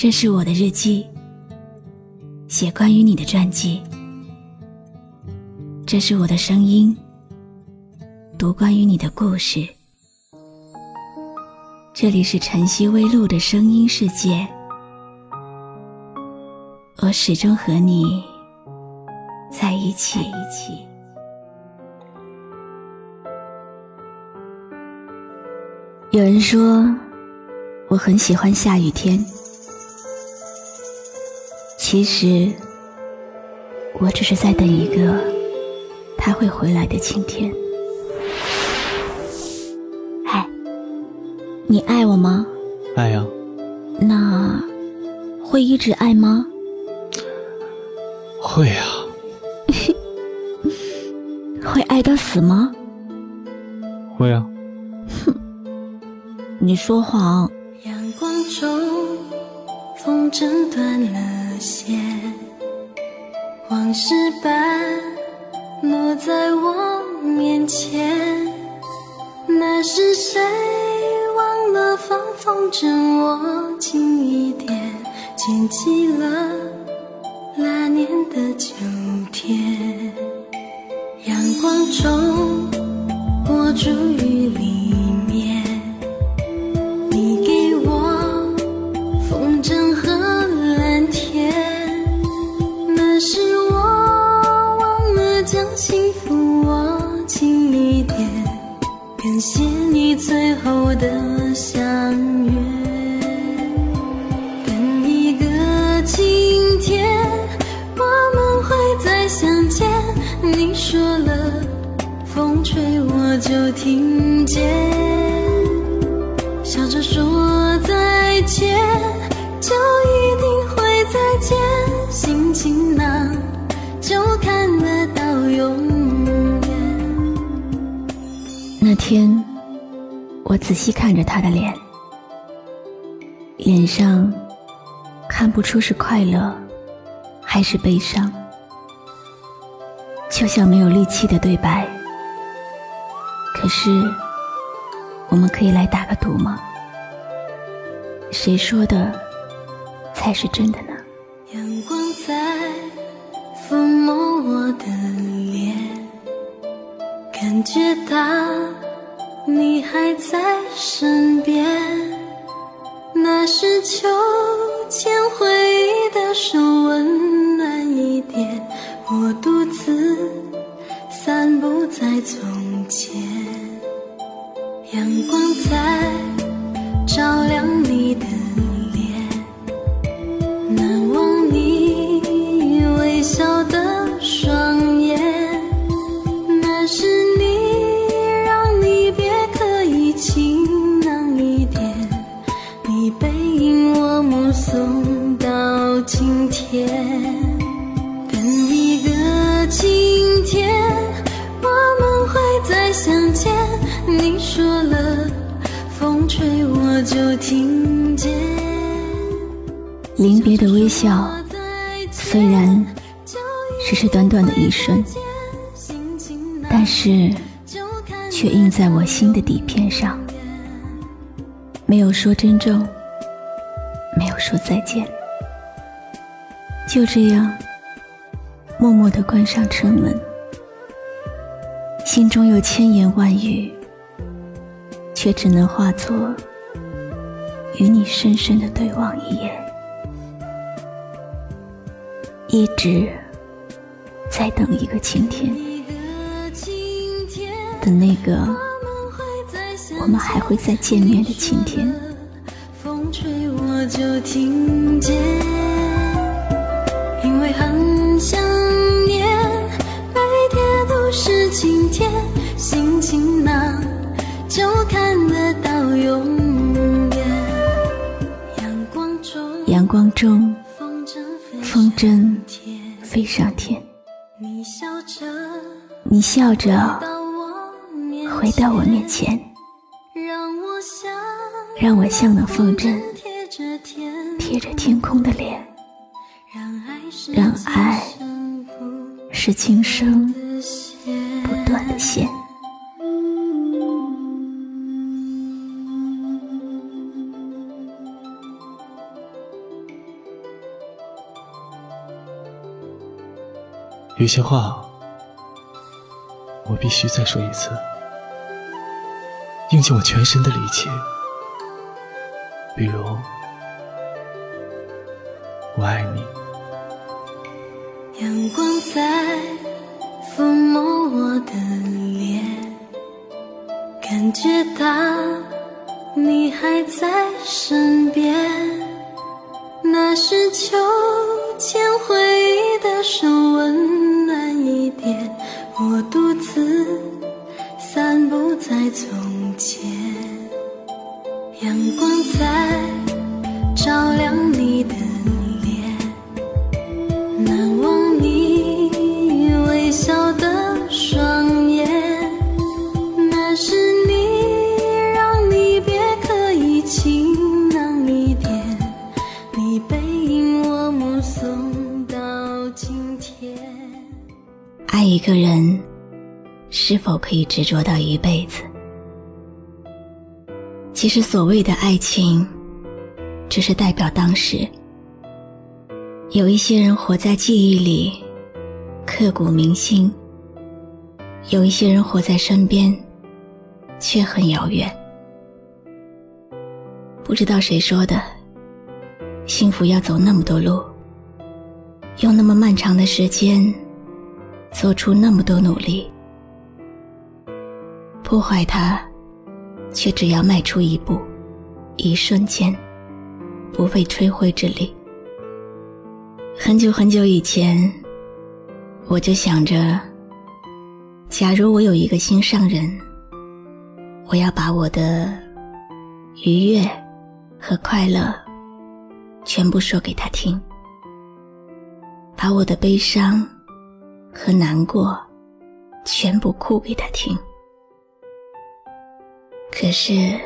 这是我的日记，写关于你的传记。这是我的声音，读关于你的故事。这里是晨曦微露的声音世界，我始终和你在一起。有人说，我很喜欢下雨天。其实，我只是在等一个他会回来的晴天。嗨，你爱我吗？爱呀。那会一直爱吗？会呀。会爱到死吗？会啊。哼，你说谎。阳光中，风筝断了。些，往事般落在我面前。那是谁忘了放风筝握紧一点，牵起了那年的秋天。阳光中，我住雨里。感谢你最后的相约，等一个晴天，我们会再相见。你说了，风吹，我就听见。天，我仔细看着他的脸，脸上看不出是快乐还是悲伤，就像没有力气的对白。可是，我们可以来打个赌吗？谁说的才是真的呢？阳光在抚摸我的脸，感觉到你还在身边。那是秋千回忆的手温暖一点，我独自散步在从临别的微笑，虽然只是短短的一瞬，但是却印在我心的底片上。没有说珍重，没有说再见，就这样默默的关上车门，心中有千言万语。却只能化作与你深深的对望一眼，一直在等一个晴天，等那个我们还会再见面的晴天。风吹我就听见，因为很想念，每天都是晴天，心情那。就看得到永阳光中，风筝飞上天。你笑着，你笑着回到我面前，让我像那风筝贴着天空的脸，让爱是今生不断的线。有些话，我必须再说一次，用尽我全身的力气。比如，我爱你。阳光在抚摸我的脸，感觉到你还在身边。那是秋千回忆的手温暖点，我独自散步在从前。阳光在照亮一个人，是否可以执着到一辈子？其实，所谓的爱情，只是代表当时。有一些人活在记忆里，刻骨铭心；有一些人活在身边，却很遥远。不知道谁说的，幸福要走那么多路，用那么漫长的时间，做出那么多努力，破坏它。却只要迈出一步，一瞬间，不费吹灰之力。很久很久以前，我就想着，假如我有一个心上人，我要把我的愉悦和快乐全部说给他听，把我的悲伤和难过全部哭给他听。可是，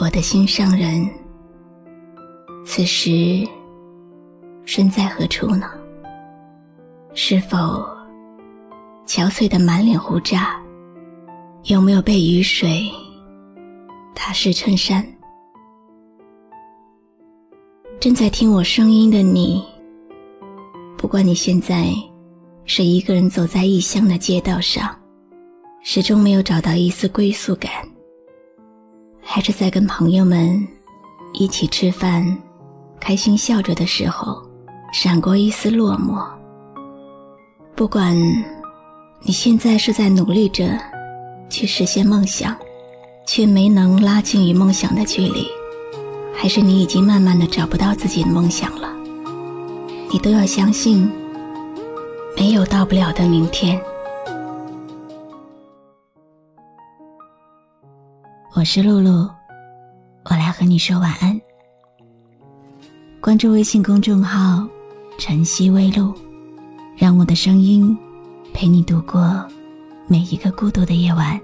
我的心上人此时身在何处呢？是否憔悴的满脸胡渣？有没有被雨水打湿衬衫？正在听我声音的你，不管你现在是一个人走在异乡的街道上，始终没有找到一丝归宿感。还是在跟朋友们一起吃饭、开心笑着的时候，闪过一丝落寞。不管你现在是在努力着去实现梦想，却没能拉近与梦想的距离，还是你已经慢慢的找不到自己的梦想了，你都要相信，没有到不了的明天。我是露露，我来和你说晚安。关注微信公众号“晨曦微露”，让我的声音陪你度过每一个孤独的夜晚。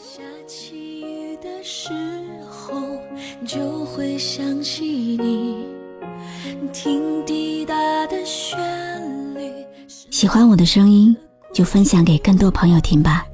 下起雨的时候，就会想起喜欢我的声音，就分享给更多朋友听吧。